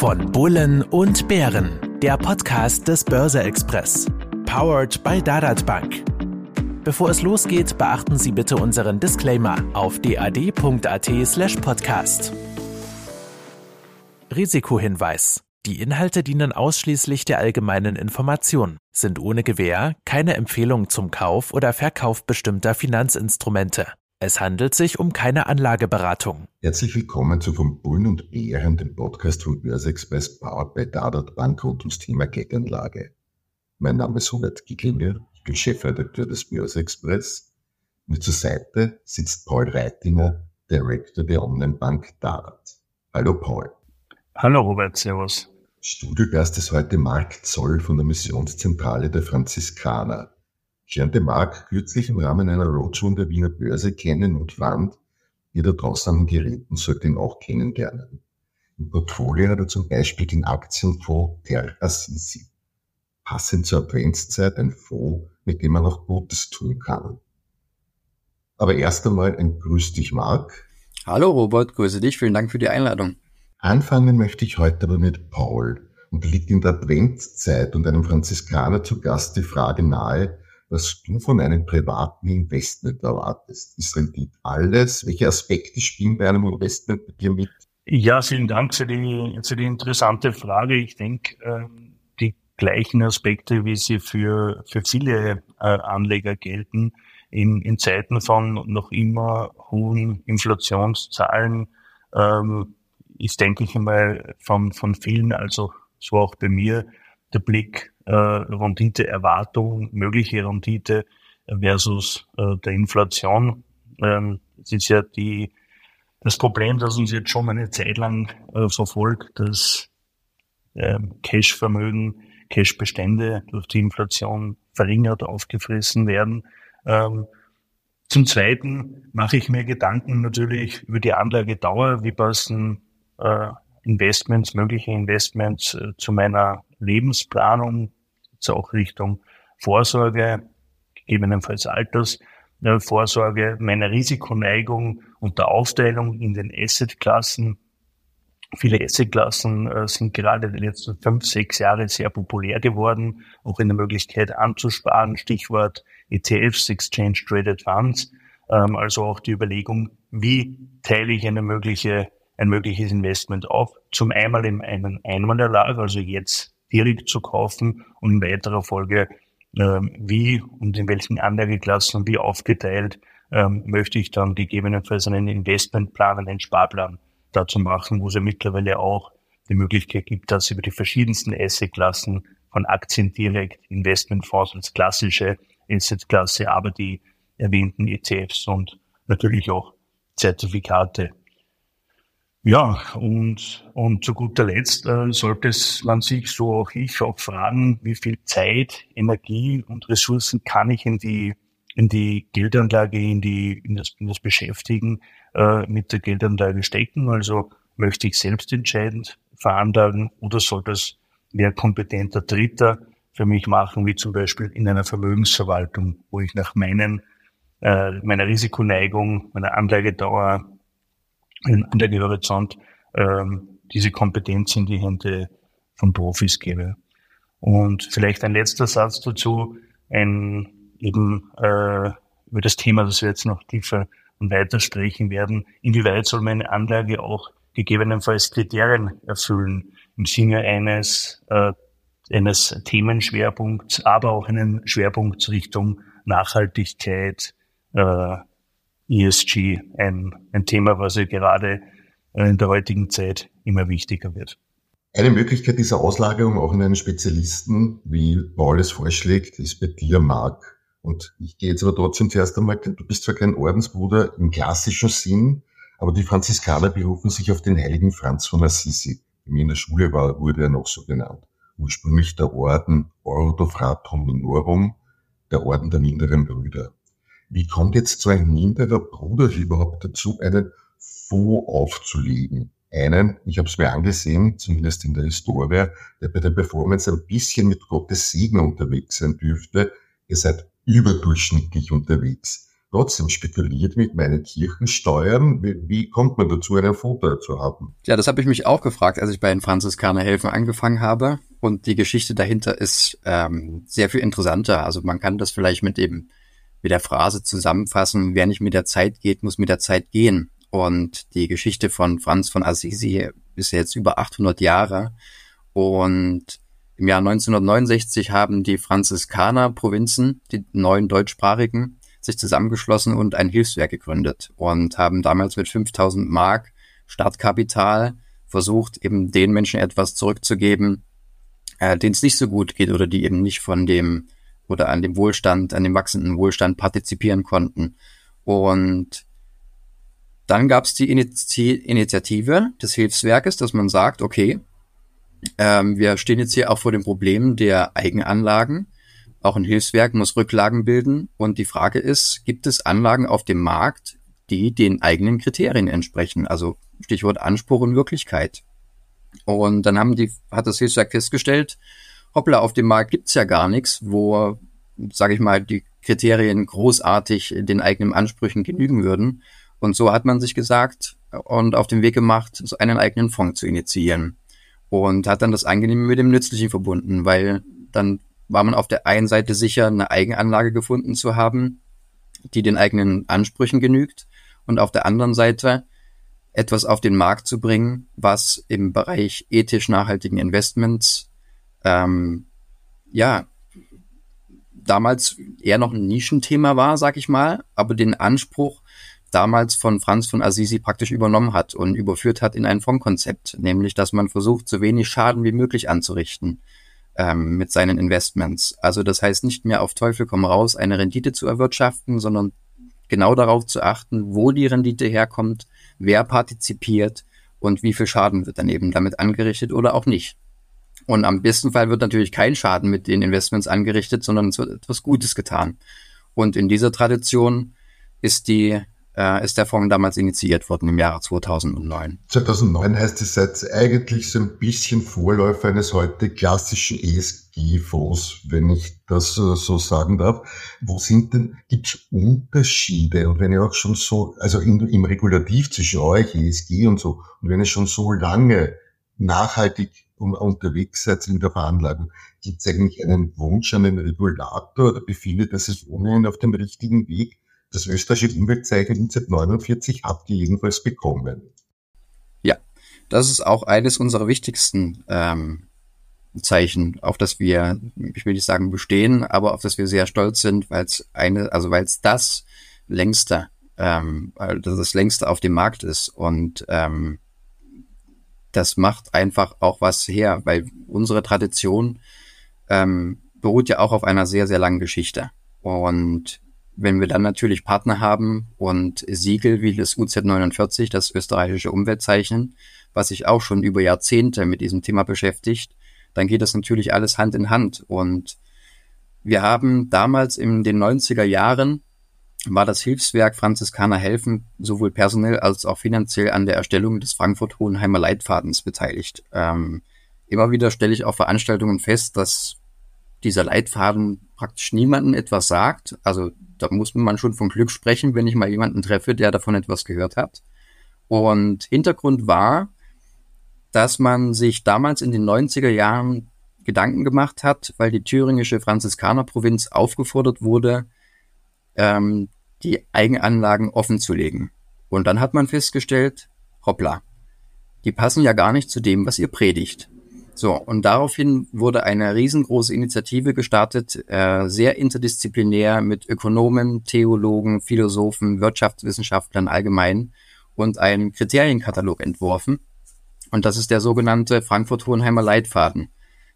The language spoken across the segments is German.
Von Bullen und Bären, der Podcast des Börse Express. Powered by Dadat Bank. Bevor es losgeht, beachten Sie bitte unseren Disclaimer auf dad.at/slash podcast. Risikohinweis. Die Inhalte dienen ausschließlich der allgemeinen Information, sind ohne Gewähr keine Empfehlung zum Kauf oder Verkauf bestimmter Finanzinstrumente. Es handelt sich um keine Anlageberatung. Herzlich willkommen zu Von Bullen und Bären, dem Podcast von Börse Express Powered by Dadat Bank rund ums Thema Geldanlage. Mein Name ist Hubert Gicklinger, ich bin Chefredakteur des Börse Express. Mir zur Seite sitzt Paul Reitinger, Director der Online-Bank Dadat. Hallo Paul. Hallo Robert, Servus. Studiogast ist heute Mark Zoll von der Missionszentrale der Franziskaner. Ich lernte Mark kürzlich im Rahmen einer Roadshow in der Wiener Börse kennen und fand, ihr da draußen an Geräten sollte ihn auch kennenlernen. Im Portfolio hat er zum Beispiel den Aktienfonds Terra Sisi. Passend zur Adventszeit ein Fonds, mit dem man auch Gutes tun kann. Aber erst einmal ein Grüß dich, Mark. Hallo Robert, grüße dich, vielen Dank für die Einladung. Anfangen möchte ich heute aber mit Paul. Und liegt in der Adventszeit und einem Franziskaner zu Gast die Frage nahe, was du von einem privaten Investment erwartest. Ist Rendite alles? Welche Aspekte spielen bei einem Investment bei dir mit? Ja, vielen Dank für die, für die interessante Frage. Ich denke, ähm, die gleichen Aspekte, wie sie für, für viele äh, Anleger gelten, in, in Zeiten von noch immer hohen Inflationszahlen, ähm, ist, denke ich einmal, von, von vielen, also so auch bei mir, der Blick äh, Rendite-Erwartung, mögliche Rendite versus äh, der Inflation. Ähm, das ist ja die, das Problem, das uns jetzt schon eine Zeit lang äh, verfolgt, dass ähm, Cash-Vermögen, Cash-Bestände durch die Inflation verringert, aufgefressen werden. Ähm, zum Zweiten mache ich mir Gedanken natürlich über die Anlagedauer. Wie passen äh, Investments, mögliche Investments äh, zu meiner Lebensplanung, jetzt auch Richtung Vorsorge, gegebenenfalls Altersvorsorge, meine Risikoneigung und der Aufteilung in den Assetklassen. Viele Assetklassen äh, sind gerade die letzten fünf, sechs Jahre sehr populär geworden, auch in der Möglichkeit anzusparen, Stichwort ETFs, Exchange Traded Funds, ähm, also auch die Überlegung, wie teile ich eine mögliche, ein mögliches Investment auf, zum einmal in einen Einmalerlag, also jetzt direkt zu kaufen und in weiterer Folge, ähm, wie und in welchen Anlageklassen und wie aufgeteilt ähm, möchte ich dann gegebenenfalls einen Investmentplan, einen Sparplan dazu machen, wo es ja mittlerweile auch die Möglichkeit gibt, dass über die verschiedensten Assetklassen von Aktien direkt Investmentfonds als klassische Assetklasse, aber die erwähnten ETFs und natürlich auch Zertifikate ja, und, und zu guter Letzt äh, sollte es man sich, so auch ich, auch fragen, wie viel Zeit, Energie und Ressourcen kann ich in die, in die Geldanlage, in, die, in, das, in das Beschäftigen äh, mit der Geldanlage stecken. Also möchte ich selbst entscheidend veranlagen oder soll das mehr kompetenter Dritter für mich machen, wie zum Beispiel in einer Vermögensverwaltung, wo ich nach meinen, äh, meiner Risikoneigung, meiner Anlagedauer, ein Anlagehorizont ähm, diese Kompetenz in die Hände von Profis gebe. Und vielleicht ein letzter Satz dazu, ein eben äh, über das Thema, das wir jetzt noch tiefer und weiter sprechen werden, inwieweit soll meine Anlage auch gegebenenfalls Kriterien erfüllen im Sinne eines, äh, eines Themenschwerpunkts, aber auch einen Schwerpunkt Richtung Nachhaltigkeit, äh, ESG ein, ein Thema, was ja gerade äh, in der heutigen Zeit immer wichtiger wird. Eine Möglichkeit dieser Auslagerung auch in einen Spezialisten, wie Paul es vorschlägt, ist bei dir, Marc. Und ich gehe jetzt aber trotzdem zuerst einmal, du bist zwar kein Ordensbruder im klassischen Sinn, aber die Franziskaner berufen sich auf den heiligen Franz von Assisi. In der Schule war, wurde er noch so genannt. Ursprünglich der Orden Ordo Fratum Minorum, der Orden der minderen Brüder. Wie kommt jetzt so ein minderer Bruder überhaupt dazu, einen Fonds aufzulegen? Einen, ich habe es mir angesehen, zumindest in der Historie, der bei der Performance ein bisschen mit Gottes Segen unterwegs sein dürfte. Ihr seid überdurchschnittlich unterwegs. trotzdem spekuliert mit meinen Kirchensteuern. Wie, wie kommt man dazu, einen Vorteil zu haben? Ja, das habe ich mich auch gefragt, als ich bei den Franziskanerhelfen angefangen habe. Und die Geschichte dahinter ist ähm, sehr viel interessanter. Also man kann das vielleicht mit dem mit der Phrase zusammenfassen, wer nicht mit der Zeit geht, muss mit der Zeit gehen. Und die Geschichte von Franz von Assisi ist jetzt über 800 Jahre. Und im Jahr 1969 haben die Franziskaner-Provinzen, die neuen deutschsprachigen, sich zusammengeschlossen und ein Hilfswerk gegründet und haben damals mit 5000 Mark Startkapital versucht, eben den Menschen etwas zurückzugeben, äh, denen es nicht so gut geht oder die eben nicht von dem oder an dem Wohlstand, an dem wachsenden Wohlstand partizipieren konnten. Und dann gab es die Initiative des Hilfswerkes, dass man sagt, okay, ähm, wir stehen jetzt hier auch vor dem Problem der Eigenanlagen. Auch ein Hilfswerk muss Rücklagen bilden. Und die Frage ist, gibt es Anlagen auf dem Markt, die den eigenen Kriterien entsprechen? Also Stichwort Anspruch und Wirklichkeit. Und dann haben die, hat das Hilfswerk festgestellt, hoppla, auf dem Markt gibt's ja gar nichts, wo, sage ich mal, die Kriterien großartig den eigenen Ansprüchen genügen würden. Und so hat man sich gesagt und auf den Weg gemacht, so einen eigenen Fonds zu initiieren. Und hat dann das Angenehme mit dem Nützlichen verbunden, weil dann war man auf der einen Seite sicher, eine Eigenanlage gefunden zu haben, die den eigenen Ansprüchen genügt. Und auf der anderen Seite etwas auf den Markt zu bringen, was im Bereich ethisch nachhaltigen Investments ähm, ja, damals eher noch ein Nischenthema war, sag ich mal, aber den Anspruch damals von Franz von Assisi praktisch übernommen hat und überführt hat in ein Fondskonzept, nämlich dass man versucht, so wenig Schaden wie möglich anzurichten ähm, mit seinen Investments. Also das heißt nicht mehr auf Teufel komm raus eine Rendite zu erwirtschaften, sondern genau darauf zu achten, wo die Rendite herkommt, wer partizipiert und wie viel Schaden wird dann eben damit angerichtet oder auch nicht. Und am besten Fall wird natürlich kein Schaden mit den Investments angerichtet, sondern es wird etwas Gutes getan. Und in dieser Tradition ist die äh, ist der Fonds damals initiiert worden im Jahre 2009. 2009 heißt es seid eigentlich so ein bisschen Vorläufer eines heute klassischen ESG-Fonds, wenn ich das so sagen darf. Wo sind denn, gibt es Unterschiede? Und wenn ihr auch schon so, also in, im Regulativ zwischen euch, ESG und so, und wenn ihr schon so lange nachhaltig unterwegs seid in der Veranlagung, gibt es eigentlich einen Wunsch an den Regulator oder befindet das sich ohnehin auf dem richtigen Weg? Das österreichische Umweltzeichen 1949 habt ihr jedenfalls bekommen. Ja, das ist auch eines unserer wichtigsten ähm, Zeichen, auf das wir, ich will nicht sagen bestehen, aber auf das wir sehr stolz sind, weil es eine, also weil es das längste, ähm, das längste auf dem Markt ist und ähm, das macht einfach auch was her, weil unsere Tradition ähm, beruht ja auch auf einer sehr, sehr langen Geschichte. Und wenn wir dann natürlich Partner haben und Siegel wie das UZ49, das österreichische Umweltzeichen, was sich auch schon über Jahrzehnte mit diesem Thema beschäftigt, dann geht das natürlich alles Hand in Hand. Und wir haben damals in den 90er Jahren war das Hilfswerk Franziskaner helfen sowohl personell als auch finanziell an der Erstellung des Frankfurt-Hohenheimer Leitfadens beteiligt. Ähm, immer wieder stelle ich auf Veranstaltungen fest, dass dieser Leitfaden praktisch niemandem etwas sagt. Also da muss man schon von Glück sprechen, wenn ich mal jemanden treffe, der davon etwas gehört hat. Und Hintergrund war, dass man sich damals in den 90er Jahren Gedanken gemacht hat, weil die thüringische Franziskanerprovinz aufgefordert wurde, ähm, die Eigenanlagen offen zu legen. Und dann hat man festgestellt, hoppla, die passen ja gar nicht zu dem, was ihr predigt. So, und daraufhin wurde eine riesengroße Initiative gestartet, äh, sehr interdisziplinär mit Ökonomen, Theologen, Philosophen, Wirtschaftswissenschaftlern allgemein und einen Kriterienkatalog entworfen. Und das ist der sogenannte Frankfurt-Hohenheimer Leitfaden.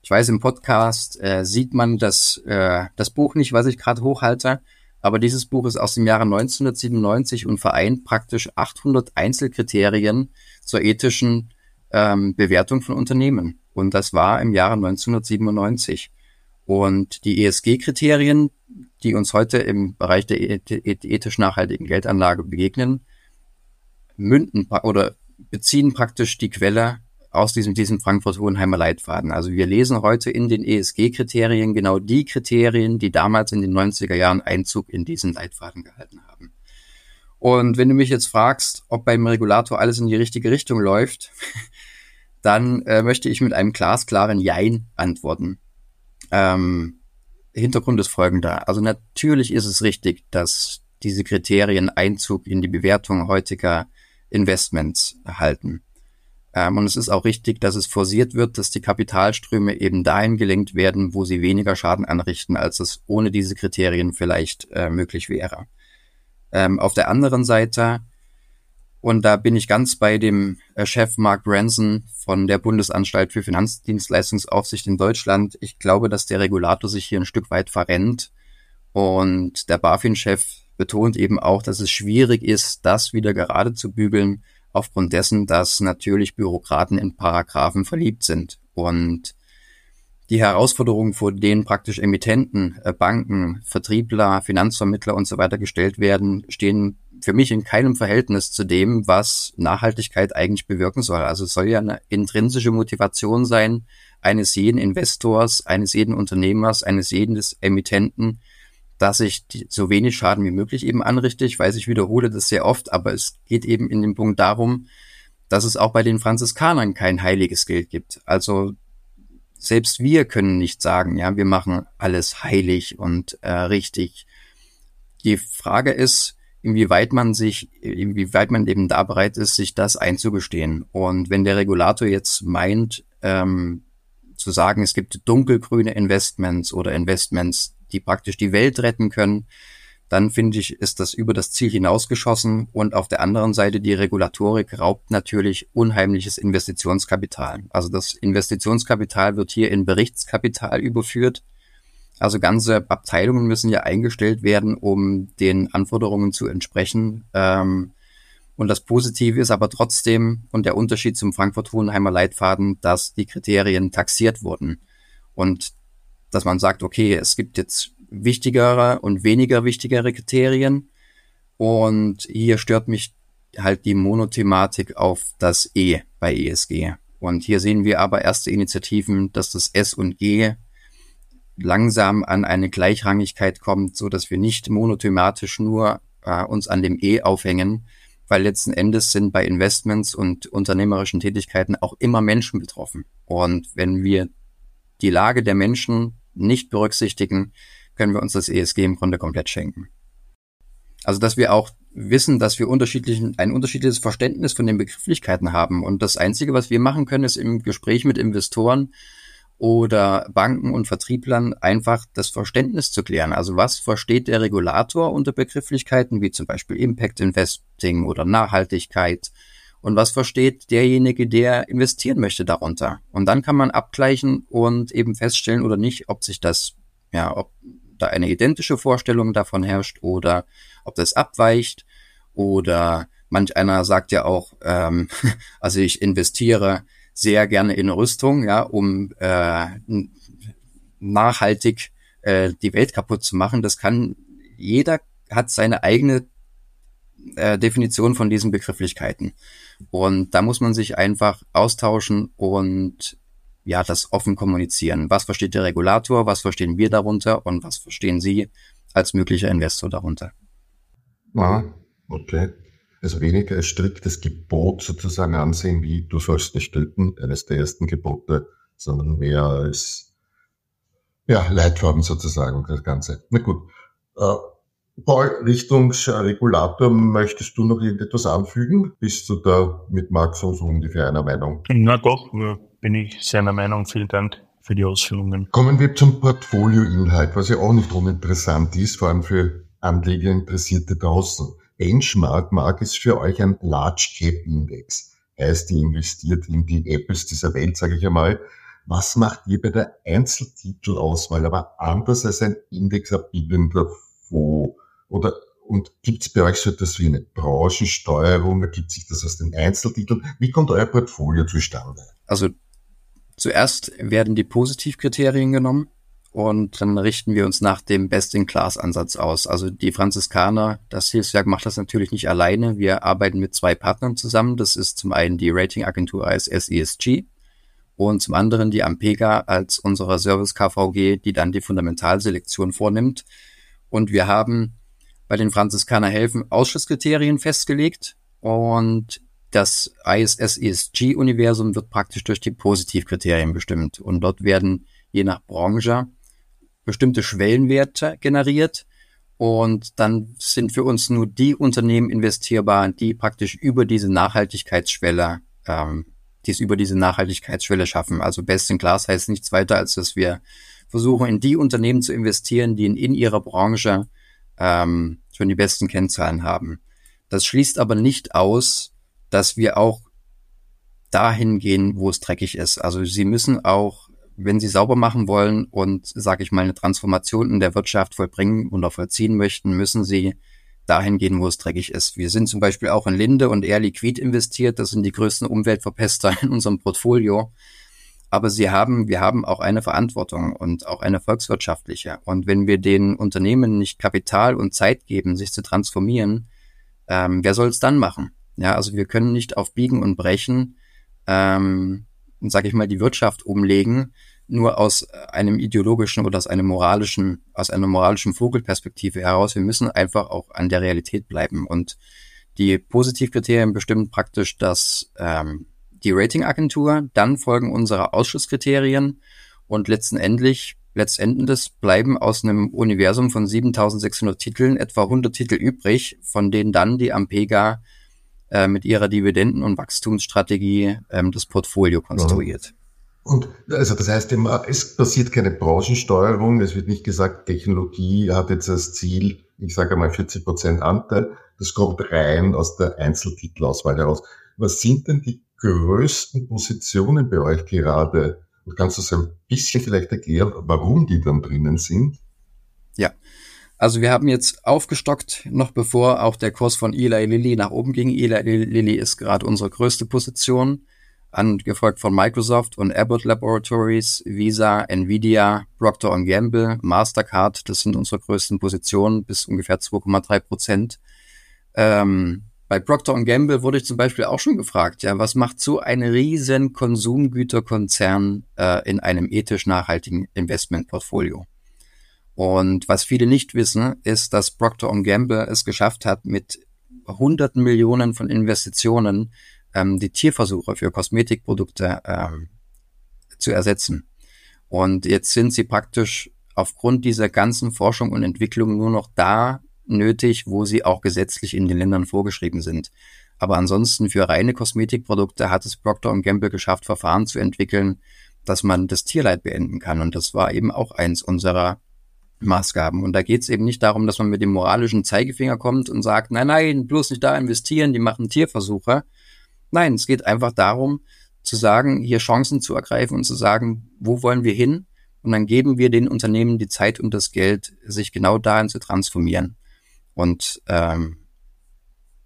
Ich weiß, im Podcast äh, sieht man das, äh, das Buch nicht, was ich gerade hochhalte, aber dieses Buch ist aus dem Jahre 1997 und vereint praktisch 800 Einzelkriterien zur ethischen ähm, Bewertung von Unternehmen. Und das war im Jahre 1997. Und die ESG-Kriterien, die uns heute im Bereich der ethisch nachhaltigen Geldanlage begegnen, münden oder beziehen praktisch die Quelle aus diesem, diesem Frankfurt-Hohenheimer Leitfaden. Also wir lesen heute in den ESG-Kriterien genau die Kriterien, die damals in den 90er Jahren Einzug in diesen Leitfaden gehalten haben. Und wenn du mich jetzt fragst, ob beim Regulator alles in die richtige Richtung läuft, dann äh, möchte ich mit einem glasklaren Jein antworten. Ähm, Hintergrund ist folgender. Also natürlich ist es richtig, dass diese Kriterien Einzug in die Bewertung heutiger Investments erhalten. Ähm, und es ist auch richtig, dass es forciert wird, dass die Kapitalströme eben dahin gelenkt werden, wo sie weniger Schaden anrichten, als es ohne diese Kriterien vielleicht äh, möglich wäre. Ähm, auf der anderen Seite, und da bin ich ganz bei dem äh, Chef Mark Branson von der Bundesanstalt für Finanzdienstleistungsaufsicht in Deutschland, ich glaube, dass der Regulator sich hier ein Stück weit verrennt. Und der BaFin-Chef betont eben auch, dass es schwierig ist, das wieder gerade zu bügeln, aufgrund dessen, dass natürlich Bürokraten in Paragraphen verliebt sind. Und die Herausforderungen, vor denen praktisch Emittenten, äh, Banken, Vertriebler, Finanzvermittler und so weiter gestellt werden, stehen für mich in keinem Verhältnis zu dem, was Nachhaltigkeit eigentlich bewirken soll. Also es soll ja eine intrinsische Motivation sein, eines jeden Investors, eines jeden Unternehmers, eines jeden Emittenten, dass ich so wenig Schaden wie möglich eben anrichte. Ich weiß, ich wiederhole das sehr oft, aber es geht eben in dem Punkt darum, dass es auch bei den Franziskanern kein heiliges Geld gibt. Also selbst wir können nicht sagen, ja, wir machen alles heilig und äh, richtig. Die Frage ist, inwieweit man sich, inwieweit man eben da bereit ist, sich das einzugestehen. Und wenn der Regulator jetzt meint, ähm, zu sagen, es gibt dunkelgrüne Investments oder Investments, die praktisch die Welt retten können, dann finde ich, ist das über das Ziel hinausgeschossen und auf der anderen Seite die Regulatorik raubt natürlich unheimliches Investitionskapital. Also das Investitionskapital wird hier in Berichtskapital überführt. Also ganze Abteilungen müssen ja eingestellt werden, um den Anforderungen zu entsprechen. Ähm, und das Positive ist aber trotzdem und der Unterschied zum Frankfurt-Hohenheimer Leitfaden, dass die Kriterien taxiert wurden. Und dass man sagt, okay, es gibt jetzt wichtigere und weniger wichtigere Kriterien. Und hier stört mich halt die Monothematik auf das E bei ESG. Und hier sehen wir aber erste Initiativen, dass das S und G langsam an eine Gleichrangigkeit kommt, so dass wir nicht monothematisch nur äh, uns an dem E aufhängen, weil letzten Endes sind bei Investments und unternehmerischen Tätigkeiten auch immer Menschen betroffen. Und wenn wir die Lage der Menschen nicht berücksichtigen, können wir uns das ESG im Grunde komplett schenken. Also, dass wir auch wissen, dass wir unterschiedlichen, ein unterschiedliches Verständnis von den Begrifflichkeiten haben. Und das Einzige, was wir machen können, ist im Gespräch mit Investoren oder Banken und Vertrieblern einfach das Verständnis zu klären. Also was versteht der Regulator unter Begrifflichkeiten wie zum Beispiel Impact Investing oder Nachhaltigkeit und was versteht derjenige, der investieren möchte darunter. Und dann kann man abgleichen und eben feststellen oder nicht, ob sich das, ja, ob da eine identische Vorstellung davon herrscht oder ob das abweicht oder manch einer sagt ja auch, ähm, also ich investiere sehr gerne in Rüstung, ja, um äh, nachhaltig äh, die Welt kaputt zu machen. Das kann jeder hat seine eigene äh, Definition von diesen Begrifflichkeiten. Und da muss man sich einfach austauschen und ja, das offen kommunizieren. Was versteht der Regulator, was verstehen wir darunter und was verstehen Sie als möglicher Investor darunter? Ah, okay. Also weniger als striktes Gebot sozusagen ansehen, wie du sollst nicht töten, eines der ersten Gebote, sondern mehr als ja, Leitfaden sozusagen, das Ganze. Na gut. Äh, Paul, Richtung Regulator, möchtest du noch irgendetwas anfügen? Bist du da mit Max so ungefähr einer Meinung? Na doch, bin ich seiner Meinung. Vielen Dank für die Ausführungen. Kommen wir zum Portfolioinhalt, was ja auch nicht uninteressant ist, vor allem für Anleger Interessierte draußen. Benchmark Mark ist für euch ein Large Cap Index. Heißt, ihr investiert in die Apples dieser Welt, sage ich einmal. Was macht ihr bei der Einzeltitelauswahl aber anders als ein indexabbildender Fonds? Oder und gibt es bei euch so etwas wie eine Branchensteuerung? Ergibt sich das aus den Einzeltiteln? Wie kommt euer Portfolio zustande? Also zuerst werden die Positivkriterien genommen und dann richten wir uns nach dem Best-in-Class-Ansatz aus. Also die Franziskaner, das Hilfswerk macht das natürlich nicht alleine. Wir arbeiten mit zwei Partnern zusammen. Das ist zum einen die Ratingagentur ISS ESG und zum anderen die Ampega als unsere Service KVG, die dann die Fundamentalselektion vornimmt. Und wir haben bei den Franziskaner helfen Ausschusskriterien festgelegt und das ISS ESG Universum wird praktisch durch die Positivkriterien bestimmt und dort werden je nach Branche bestimmte Schwellenwerte generiert und dann sind für uns nur die Unternehmen investierbar, die praktisch über diese Nachhaltigkeitsschwelle, ähm, die es über diese Nachhaltigkeitsschwelle schaffen. Also Best in Class heißt nichts weiter, als dass wir versuchen, in die Unternehmen zu investieren, die in, in ihrer Branche ähm, schon die besten Kennzahlen haben. Das schließt aber nicht aus, dass wir auch dahin gehen, wo es dreckig ist. Also sie müssen auch, wenn sie sauber machen wollen und, sage ich mal, eine Transformation in der Wirtschaft vollbringen oder vollziehen möchten, müssen sie dahin gehen, wo es dreckig ist. Wir sind zum Beispiel auch in Linde und Air Liquid investiert. Das sind die größten Umweltverpester in unserem Portfolio. Aber sie haben, wir haben auch eine Verantwortung und auch eine volkswirtschaftliche. Und wenn wir den Unternehmen nicht Kapital und Zeit geben, sich zu transformieren, ähm, wer soll es dann machen? Ja, also wir können nicht auf Biegen und Brechen, ähm, sage ich mal, die Wirtschaft umlegen, nur aus einem ideologischen oder aus einem moralischen, aus einer moralischen Vogelperspektive heraus. Wir müssen einfach auch an der Realität bleiben. Und die Positivkriterien bestimmen praktisch, dass ähm, die Ratingagentur, dann folgen unsere Ausschusskriterien und letztendlich, letztendlich bleiben aus einem Universum von 7600 Titeln etwa 100 Titel übrig, von denen dann die Ampega äh, mit ihrer Dividenden- und Wachstumsstrategie ähm, das Portfolio konstruiert. Und also das heißt es passiert keine Branchensteuerung, es wird nicht gesagt, Technologie hat jetzt als Ziel, ich sage einmal 40 Prozent Anteil, das kommt rein aus der Einzeltitelauswahl heraus. Was sind denn die größten Positionen bei euch gerade? Und kannst du so ein bisschen vielleicht erklären, warum die dann drinnen sind? Ja. Also wir haben jetzt aufgestockt, noch bevor auch der Kurs von Eli Lilly nach oben ging. Eli Lilly ist gerade unsere größte Position, angefolgt von Microsoft und Abbott Laboratories, Visa, Nvidia, Procter Gamble, Mastercard. Das sind unsere größten Positionen bis ungefähr 2,3 Prozent. Ähm, bei Procter Gamble wurde ich zum Beispiel auch schon gefragt, ja, was macht so ein riesen Konsumgüterkonzern äh, in einem ethisch nachhaltigen Investmentportfolio? Und was viele nicht wissen, ist, dass Procter Gamble es geschafft hat, mit hunderten Millionen von Investitionen ähm, die Tierversuche für Kosmetikprodukte ähm, zu ersetzen. Und jetzt sind sie praktisch aufgrund dieser ganzen Forschung und Entwicklung nur noch da nötig, wo sie auch gesetzlich in den Ländern vorgeschrieben sind. Aber ansonsten für reine Kosmetikprodukte hat es Procter Gamble geschafft, Verfahren zu entwickeln, dass man das Tierleid beenden kann. Und das war eben auch eins unserer Maßgaben. Und da geht es eben nicht darum, dass man mit dem moralischen Zeigefinger kommt und sagt, nein, nein, bloß nicht da investieren, die machen Tierversuche. Nein, es geht einfach darum, zu sagen, hier Chancen zu ergreifen und zu sagen, wo wollen wir hin? Und dann geben wir den Unternehmen die Zeit und das Geld, sich genau dahin zu transformieren. Und ähm,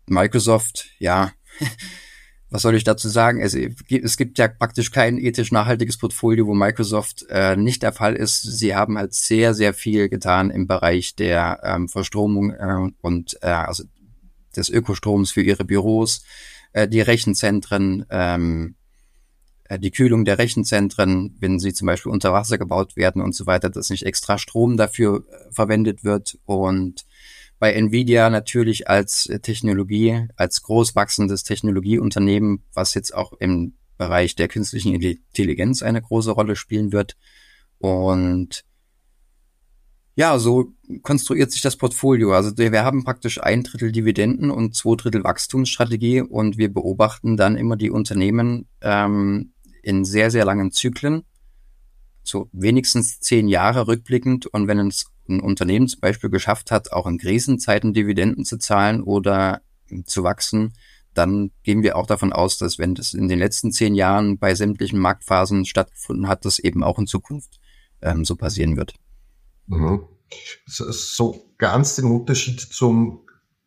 Microsoft, ja, was soll ich dazu sagen? Es, es gibt ja praktisch kein ethisch nachhaltiges Portfolio, wo Microsoft äh, nicht der Fall ist. Sie haben halt sehr, sehr viel getan im Bereich der ähm, Verstromung äh, und äh, also des Ökostroms für ihre Büros, äh, die Rechenzentren, ähm, äh, die Kühlung der Rechenzentren, wenn sie zum Beispiel unter Wasser gebaut werden und so weiter, dass nicht extra Strom dafür äh, verwendet wird und bei Nvidia natürlich als äh, Technologie, als groß wachsendes Technologieunternehmen, was jetzt auch im Bereich der künstlichen Intelligenz eine große Rolle spielen wird. Und ja, so konstruiert sich das Portfolio. Also wir haben praktisch ein Drittel Dividenden und zwei Drittel Wachstumsstrategie und wir beobachten dann immer die Unternehmen ähm, in sehr, sehr langen Zyklen, so wenigstens zehn Jahre rückblickend. Und wenn es ein Unternehmen zum Beispiel geschafft hat, auch in Krisenzeiten Dividenden zu zahlen oder zu wachsen, dann gehen wir auch davon aus, dass wenn das in den letzten zehn Jahren bei sämtlichen Marktphasen stattgefunden hat, das eben auch in Zukunft ähm, so passieren wird. Mhm. So ganz den Unterschied zum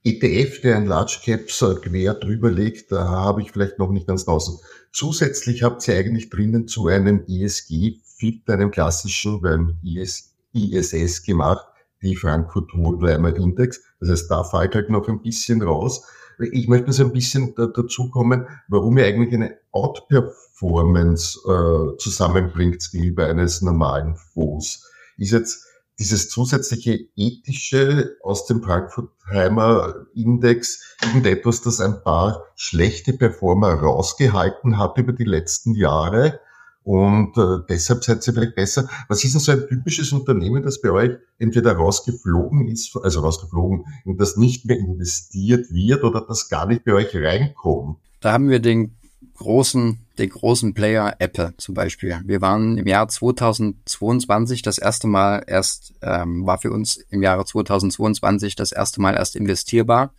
ETF, der ein Large Caps quer drüber legt, da habe ich vielleicht noch nicht ganz draußen. Zusätzlich habt ihr eigentlich drinnen zu einem ESG-Fit, einem klassischen, weil mit ES ISS gemacht, die Frankfurt Wohlweimer Index. Das heißt, da fällt halt noch ein bisschen raus. Ich möchte so ein bisschen da, dazu kommen, warum ihr eigentlich eine Outperformance äh, zusammenbringt, wie bei eines normalen Fonds. Ist jetzt dieses zusätzliche ethische aus dem Frankfurtheimer Index irgendetwas, das ein paar schlechte Performer rausgehalten hat über die letzten Jahre und äh, deshalb seid ihr vielleicht besser. Was ist denn so ein typisches Unternehmen, das bei euch entweder rausgeflogen ist, also rausgeflogen und das nicht mehr investiert wird oder das gar nicht bei euch reinkommt? Da haben wir den großen, den großen Player Apple zum Beispiel. Wir waren im Jahr 2022 das erste Mal erst, ähm, war für uns im Jahre 2022 das erste Mal erst investierbar.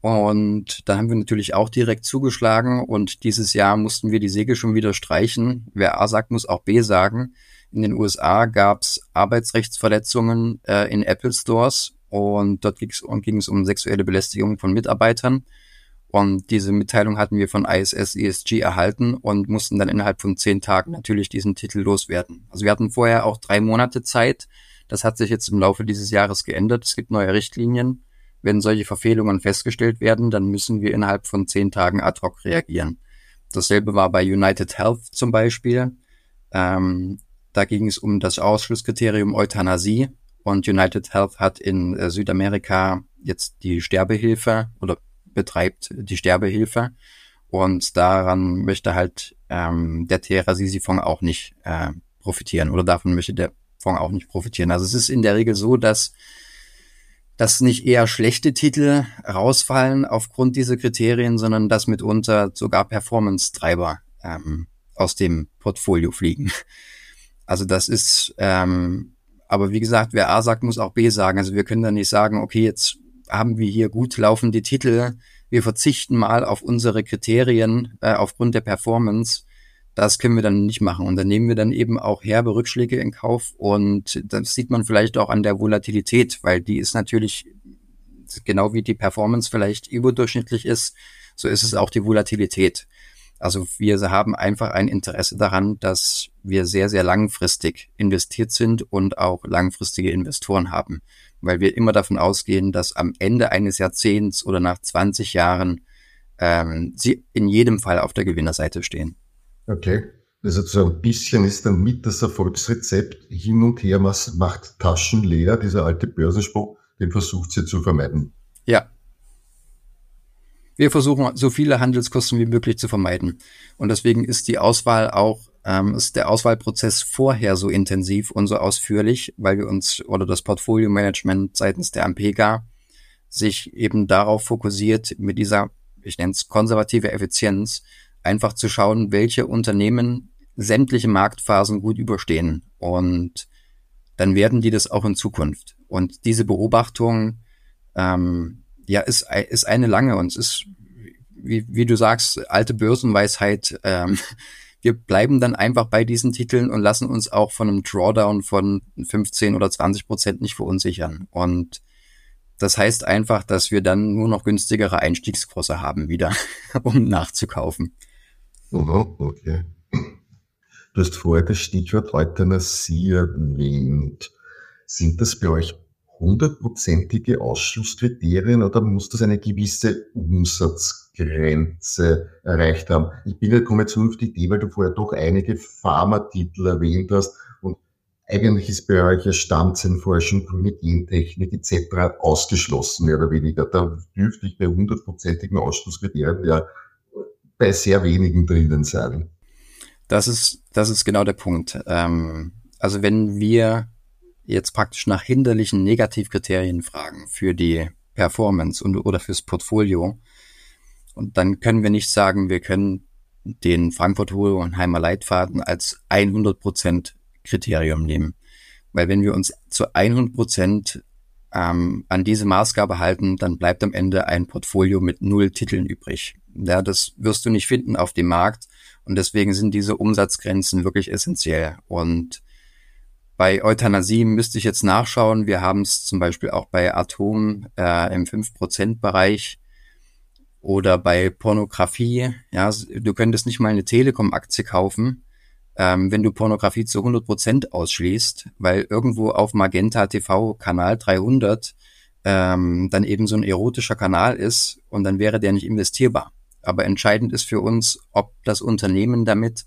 Und da haben wir natürlich auch direkt zugeschlagen und dieses Jahr mussten wir die Segel schon wieder streichen. Wer A sagt, muss auch B sagen. In den USA gab es Arbeitsrechtsverletzungen äh, in Apple Stores und dort ging es um sexuelle Belästigung von Mitarbeitern. Und diese Mitteilung hatten wir von ISS ESG erhalten und mussten dann innerhalb von zehn Tagen natürlich diesen Titel loswerden. Also wir hatten vorher auch drei Monate Zeit. Das hat sich jetzt im Laufe dieses Jahres geändert. Es gibt neue Richtlinien. Wenn solche Verfehlungen festgestellt werden, dann müssen wir innerhalb von zehn Tagen ad hoc reagieren. Dasselbe war bei United Health zum Beispiel. Ähm, da ging es um das Ausschlusskriterium Euthanasie und United Health hat in äh, Südamerika jetzt die Sterbehilfe oder betreibt die Sterbehilfe. Und daran möchte halt ähm, der Terra-Sisi-Fonds auch nicht äh, profitieren oder davon möchte der Fonds auch nicht profitieren. Also es ist in der Regel so, dass dass nicht eher schlechte Titel rausfallen aufgrund dieser Kriterien, sondern dass mitunter sogar Performance-Treiber ähm, aus dem Portfolio fliegen. Also das ist, ähm, aber wie gesagt, wer A sagt, muss auch B sagen. Also wir können da nicht sagen, okay, jetzt haben wir hier gut laufende Titel, wir verzichten mal auf unsere Kriterien äh, aufgrund der Performance. Das können wir dann nicht machen. Und dann nehmen wir dann eben auch herbe Rückschläge in Kauf. Und das sieht man vielleicht auch an der Volatilität, weil die ist natürlich, genau wie die Performance vielleicht überdurchschnittlich ist, so ist es auch die Volatilität. Also wir haben einfach ein Interesse daran, dass wir sehr, sehr langfristig investiert sind und auch langfristige Investoren haben weil wir immer davon ausgehen, dass am Ende eines Jahrzehnts oder nach 20 Jahren ähm, sie in jedem Fall auf der Gewinnerseite stehen. Okay. Also so ein bisschen ist dann mit das Erfolgsrezept hin und her macht Taschen leer, dieser alte Börsenspruch, den versucht sie zu vermeiden. Ja. Wir versuchen so viele Handelskosten wie möglich zu vermeiden. Und deswegen ist die Auswahl auch ähm, ist der Auswahlprozess vorher so intensiv und so ausführlich, weil wir uns oder das Portfolio-Management seitens der Ampega sich eben darauf fokussiert, mit dieser, ich nenne es konservative Effizienz, einfach zu schauen, welche Unternehmen sämtliche Marktphasen gut überstehen. Und dann werden die das auch in Zukunft. Und diese Beobachtung, ähm, ja, ist, ist eine lange und es ist, wie, wie du sagst, alte Börsenweisheit, ähm, wir bleiben dann einfach bei diesen Titeln und lassen uns auch von einem Drawdown von 15 oder 20 Prozent nicht verunsichern. Und das heißt einfach, dass wir dann nur noch günstigere Einstiegskurse haben wieder, um nachzukaufen. Okay. Du hast vorher das Stichwort Euthanasie erwähnt. Sind das bei euch hundertprozentige Ausschlusskriterien oder muss das eine gewisse Umsatzgrenze erreicht haben? Ich bin ja komme jetzt auf die Idee, weil du vorher doch einige Pharmatitel erwähnt hast und eigentlich ist bei euch ja Stammzellenforschung, grüne Gentechnik etc. ausgeschlossen, mehr oder weniger. Da dürfte ich bei hundertprozentigen Ausschlusskriterien ja bei sehr wenigen drinnen sein. Das ist, das ist genau der Punkt. Ähm, also wenn wir jetzt praktisch nach hinderlichen Negativkriterien fragen für die Performance und, oder fürs Portfolio. Und dann können wir nicht sagen, wir können den Frankfurt Hohenheimer Leitfaden als 100% Kriterium nehmen. Weil wenn wir uns zu 100% ähm, an diese Maßgabe halten, dann bleibt am Ende ein Portfolio mit null Titeln übrig. Ja, das wirst du nicht finden auf dem Markt. Und deswegen sind diese Umsatzgrenzen wirklich essentiell. Und bei Euthanasie müsste ich jetzt nachschauen. Wir haben es zum Beispiel auch bei Atom äh, im 5%-Bereich oder bei Pornografie. Ja, du könntest nicht mal eine Telekom-Aktie kaufen, ähm, wenn du Pornografie zu 100 Prozent ausschließt, weil irgendwo auf Magenta TV Kanal 300 ähm, dann eben so ein erotischer Kanal ist und dann wäre der nicht investierbar. Aber entscheidend ist für uns, ob das Unternehmen damit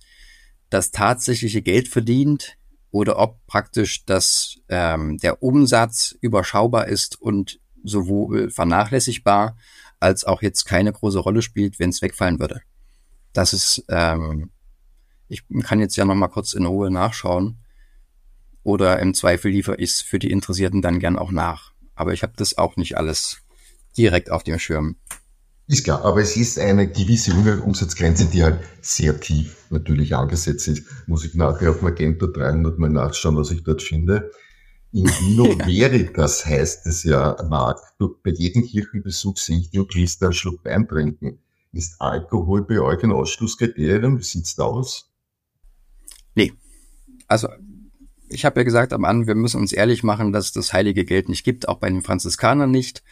das tatsächliche Geld verdient oder ob praktisch das, ähm, der Umsatz überschaubar ist und sowohl vernachlässigbar als auch jetzt keine große Rolle spielt, wenn es wegfallen würde. Das ist, ähm, ich kann jetzt ja noch mal kurz in Ruhe nachschauen oder im Zweifel liefere ich es für die Interessierten dann gern auch nach. Aber ich habe das auch nicht alles direkt auf dem Schirm. Ist klar, aber es ist eine gewisse Umsatzgrenze, die halt sehr tief natürlich angesetzt ist. Muss ich nachher auf Magenta 300 mal nachschauen, was ich dort finde. In Vino Veritas heißt es ja, Marc, bei jedem Kirchenbesuch sehe ich den Priester einen Schluck Wein trinken. Ist Alkohol bei euch ein Ausschlusskriterium? Wie sieht's da aus? Nee. Also, ich habe ja gesagt am Anfang, wir müssen uns ehrlich machen, dass es das heilige Geld nicht gibt, auch bei den Franziskanern nicht.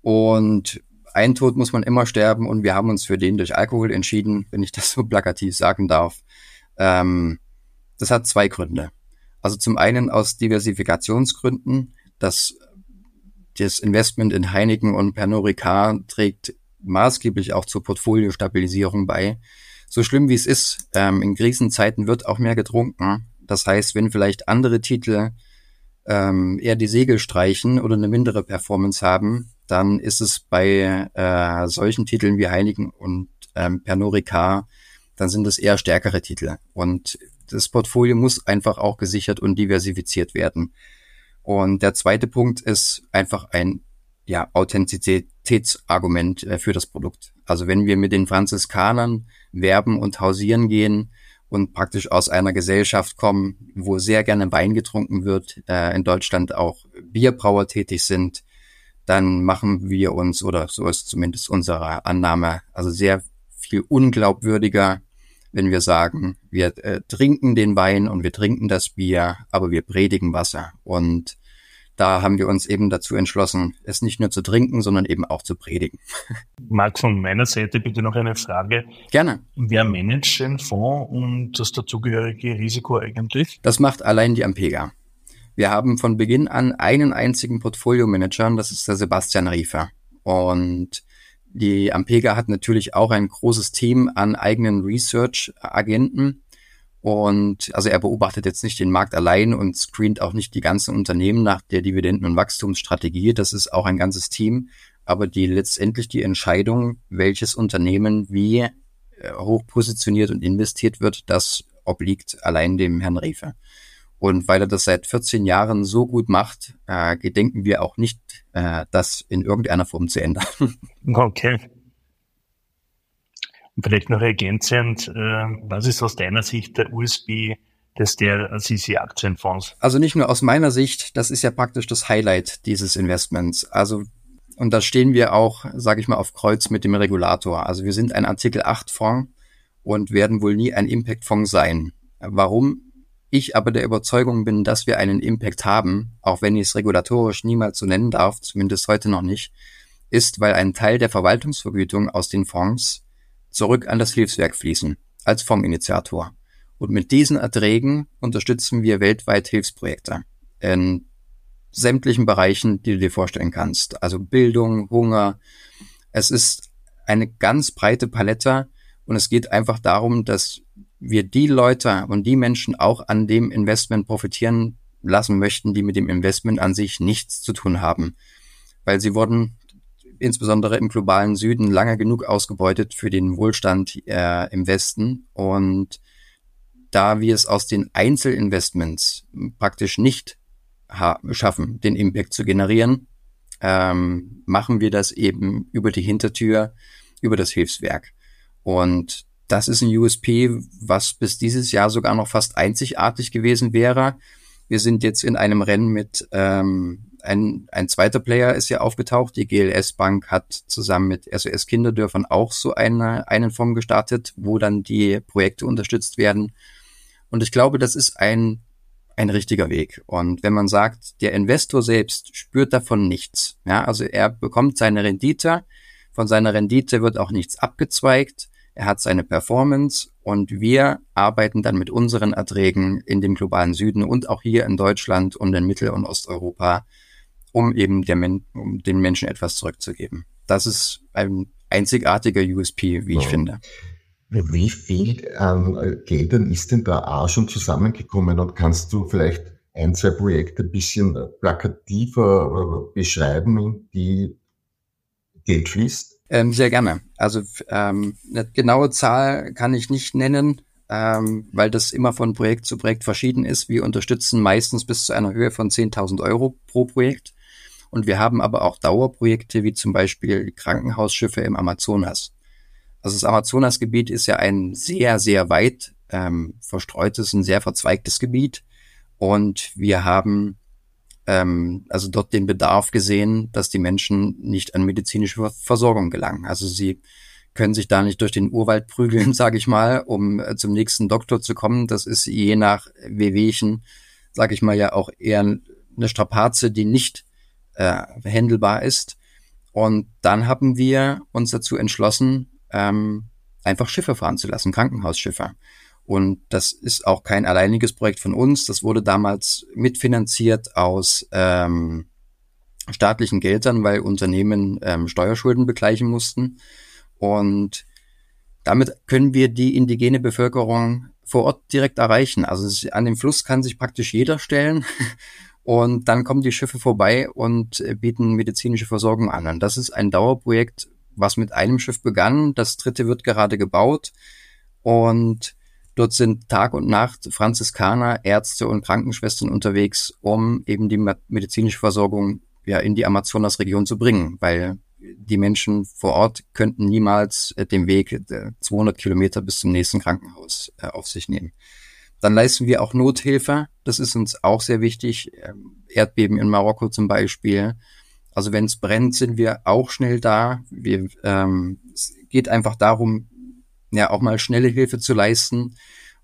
Und ein Tod muss man immer sterben und wir haben uns für den durch Alkohol entschieden, wenn ich das so plakativ sagen darf. Ähm, das hat zwei Gründe. Also zum einen aus Diversifikationsgründen, dass das Investment in Heineken und Pernod Ricard trägt maßgeblich auch zur Portfoliostabilisierung bei. So schlimm wie es ist, ähm, in Krisenzeiten wird auch mehr getrunken. Das heißt, wenn vielleicht andere Titel ähm, eher die Segel streichen oder eine mindere Performance haben, dann ist es bei äh, solchen Titeln wie Heiligen und ähm, Pernod dann sind es eher stärkere Titel. Und das Portfolio muss einfach auch gesichert und diversifiziert werden. Und der zweite Punkt ist einfach ein ja, Authentizitätsargument äh, für das Produkt. Also wenn wir mit den Franziskanern werben und hausieren gehen und praktisch aus einer Gesellschaft kommen, wo sehr gerne Wein getrunken wird, äh, in Deutschland auch Bierbrauer tätig sind, dann machen wir uns, oder so ist zumindest unsere Annahme, also sehr viel unglaubwürdiger, wenn wir sagen, wir äh, trinken den Wein und wir trinken das Bier, aber wir predigen Wasser. Und da haben wir uns eben dazu entschlossen, es nicht nur zu trinken, sondern eben auch zu predigen. Marc, von meiner Seite bitte noch eine Frage. Gerne. Wer managt den Fonds und das dazugehörige Risiko eigentlich? Das macht allein die Ampega. Wir haben von Beginn an einen einzigen Portfolio-Manager, das ist der Sebastian Riefer. Und die Ampega hat natürlich auch ein großes Team an eigenen Research-Agenten. Und also er beobachtet jetzt nicht den Markt allein und screent auch nicht die ganzen Unternehmen nach der Dividenden- und Wachstumsstrategie. Das ist auch ein ganzes Team. Aber die letztendlich die Entscheidung, welches Unternehmen wie äh, hoch positioniert und investiert wird, das obliegt allein dem Herrn Riefer. Und weil er das seit 14 Jahren so gut macht, äh, gedenken wir auch nicht, äh, das in irgendeiner Form zu ändern. Okay. Und vielleicht noch ergänzend, äh, was ist aus deiner Sicht der USB des der CC Aktienfonds? Also nicht nur aus meiner Sicht, das ist ja praktisch das Highlight dieses Investments. Also und da stehen wir auch, sage ich mal, auf Kreuz mit dem Regulator. Also wir sind ein Artikel 8 Fonds und werden wohl nie ein Impact Fonds sein. Warum? Ich aber der Überzeugung bin, dass wir einen Impact haben, auch wenn ich es regulatorisch niemals so nennen darf, zumindest heute noch nicht, ist, weil ein Teil der Verwaltungsvergütung aus den Fonds zurück an das Hilfswerk fließen, als Fondsinitiator. Und mit diesen Erträgen unterstützen wir weltweit Hilfsprojekte in sämtlichen Bereichen, die du dir vorstellen kannst. Also Bildung, Hunger. Es ist eine ganz breite Palette und es geht einfach darum, dass wir die Leute und die Menschen auch an dem Investment profitieren lassen möchten, die mit dem Investment an sich nichts zu tun haben. Weil sie wurden insbesondere im globalen Süden lange genug ausgebeutet für den Wohlstand äh, im Westen. Und da wir es aus den Einzelinvestments praktisch nicht schaffen, den Impact zu generieren, ähm, machen wir das eben über die Hintertür, über das Hilfswerk. Und das ist ein USP, was bis dieses Jahr sogar noch fast einzigartig gewesen wäre. Wir sind jetzt in einem Rennen mit ähm, ein, ein zweiter Player ist ja aufgetaucht. Die GLS Bank hat zusammen mit SOS Kinderdörfern auch so eine, einen Fonds gestartet, wo dann die Projekte unterstützt werden. Und ich glaube, das ist ein, ein richtiger Weg. Und wenn man sagt, der Investor selbst spürt davon nichts, ja, also er bekommt seine Rendite, von seiner Rendite wird auch nichts abgezweigt, er hat seine Performance und wir arbeiten dann mit unseren Erträgen in dem globalen Süden und auch hier in Deutschland und in Mittel- und Osteuropa, um eben Men um den Menschen etwas zurückzugeben. Das ist ein einzigartiger USP, wie ich ja. finde. Wie viel an äh, Geldern ist denn da auch schon zusammengekommen und kannst du vielleicht ein, zwei Projekte ein bisschen plakativer äh, beschreiben, die Geld fließt? Ähm, sehr gerne. Also ähm, eine genaue Zahl kann ich nicht nennen, ähm, weil das immer von Projekt zu Projekt verschieden ist. Wir unterstützen meistens bis zu einer Höhe von 10.000 Euro pro Projekt. Und wir haben aber auch Dauerprojekte, wie zum Beispiel Krankenhausschiffe im Amazonas. Also das Amazonasgebiet ist ja ein sehr, sehr weit ähm, verstreutes, ein sehr verzweigtes Gebiet. Und wir haben ähm, also dort den Bedarf gesehen, dass die Menschen nicht an medizinische Versorgung gelangen. Also sie können sich da nicht durch den Urwald prügeln, sage ich mal, um äh, zum nächsten Doktor zu kommen. Das ist je nach Wehwehchen, sage ich mal, ja auch eher eine Strapaze, die nicht äh, handelbar ist. Und dann haben wir uns dazu entschlossen, ähm, einfach Schiffe fahren zu lassen, Krankenhausschiffe. Und das ist auch kein alleiniges Projekt von uns. Das wurde damals mitfinanziert aus ähm, staatlichen Geldern, weil Unternehmen ähm, Steuerschulden begleichen mussten. Und damit können wir die indigene Bevölkerung vor Ort direkt erreichen. Also an dem Fluss kann sich praktisch jeder stellen. Und dann kommen die Schiffe vorbei und äh, bieten medizinische Versorgung an. Und das ist ein Dauerprojekt, was mit einem Schiff begann. Das dritte wird gerade gebaut. Und Dort sind Tag und Nacht Franziskaner, Ärzte und Krankenschwestern unterwegs, um eben die medizinische Versorgung ja in die Amazonasregion zu bringen, weil die Menschen vor Ort könnten niemals äh, den Weg 200 äh, Kilometer bis zum nächsten Krankenhaus äh, auf sich nehmen. Dann leisten wir auch Nothilfe. Das ist uns auch sehr wichtig. Ähm, Erdbeben in Marokko zum Beispiel. Also wenn es brennt, sind wir auch schnell da. Wir, ähm, es geht einfach darum, ja auch mal schnelle Hilfe zu leisten.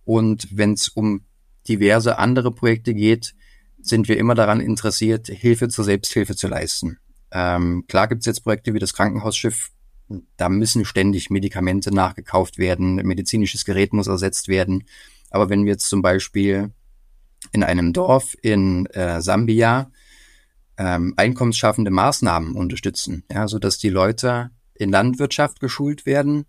Und wenn es um diverse andere Projekte geht, sind wir immer daran interessiert, Hilfe zur Selbsthilfe zu leisten. Ähm, klar gibt es jetzt Projekte wie das Krankenhausschiff, da müssen ständig Medikamente nachgekauft werden, medizinisches Gerät muss ersetzt werden. Aber wenn wir jetzt zum Beispiel in einem Dorf in äh, Sambia ähm, einkommensschaffende Maßnahmen unterstützen, ja, so dass die Leute in Landwirtschaft geschult werden,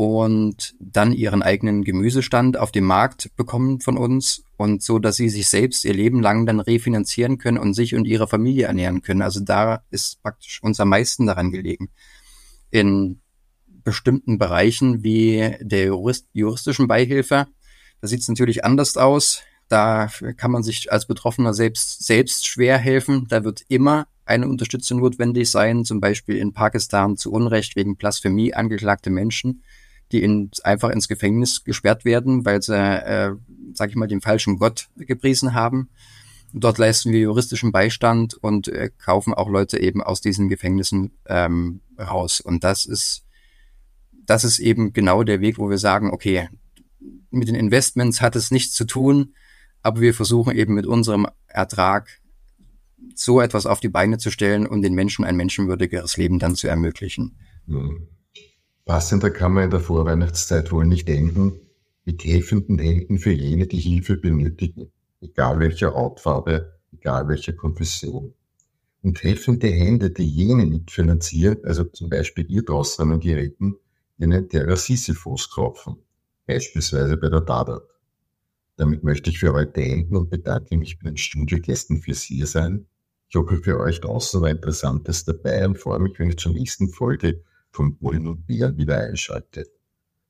und dann ihren eigenen Gemüsestand auf dem Markt bekommen von uns und so, dass sie sich selbst ihr Leben lang dann refinanzieren können und sich und ihre Familie ernähren können. Also da ist praktisch uns am meisten daran gelegen. In bestimmten Bereichen wie der Jurist juristischen Beihilfe, da sieht es natürlich anders aus. Da kann man sich als Betroffener selbst, selbst schwer helfen. Da wird immer eine Unterstützung notwendig sein, zum Beispiel in Pakistan zu Unrecht wegen Blasphemie angeklagte Menschen die in, einfach ins Gefängnis gesperrt werden, weil sie, äh, sag ich mal, den falschen Gott gepriesen haben. Dort leisten wir juristischen Beistand und äh, kaufen auch Leute eben aus diesen Gefängnissen ähm, raus. Und das ist, das ist eben genau der Weg, wo wir sagen, okay, mit den Investments hat es nichts zu tun, aber wir versuchen eben mit unserem Ertrag so etwas auf die Beine zu stellen und den Menschen ein menschenwürdigeres Leben dann zu ermöglichen. Mhm. Passender kann man in der Vorweihnachtszeit wohl nicht enden, mit helfenden Händen für jene, die Hilfe benötigen, egal welcher Hautfarbe, egal welcher Konfession. Und helfende Hände, die jene mitfinanzieren, also zum Beispiel ihr draußen an Geräten, denen der Sisyphos kaufen, beispielsweise bei der Dadat. Damit möchte ich für heute enden und bedanke mich bei den Studiogästen fürs hier sein. Ich hoffe, für euch draußen war Interessantes dabei und freue mich, wenn ich zur nächsten Folge und Bier wieder einschaltet.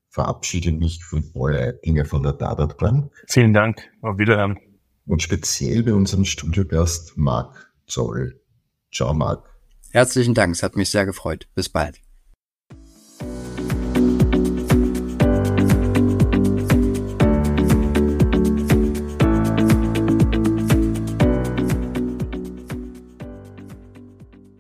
Verabschiede mich von Paul Reitinger von der Dadat Bank. Vielen Dank. Auf Wiederhören. Und speziell bei unserem Studiogast Marc Zoll. Ciao, Marc. Herzlichen Dank. Es hat mich sehr gefreut. Bis bald.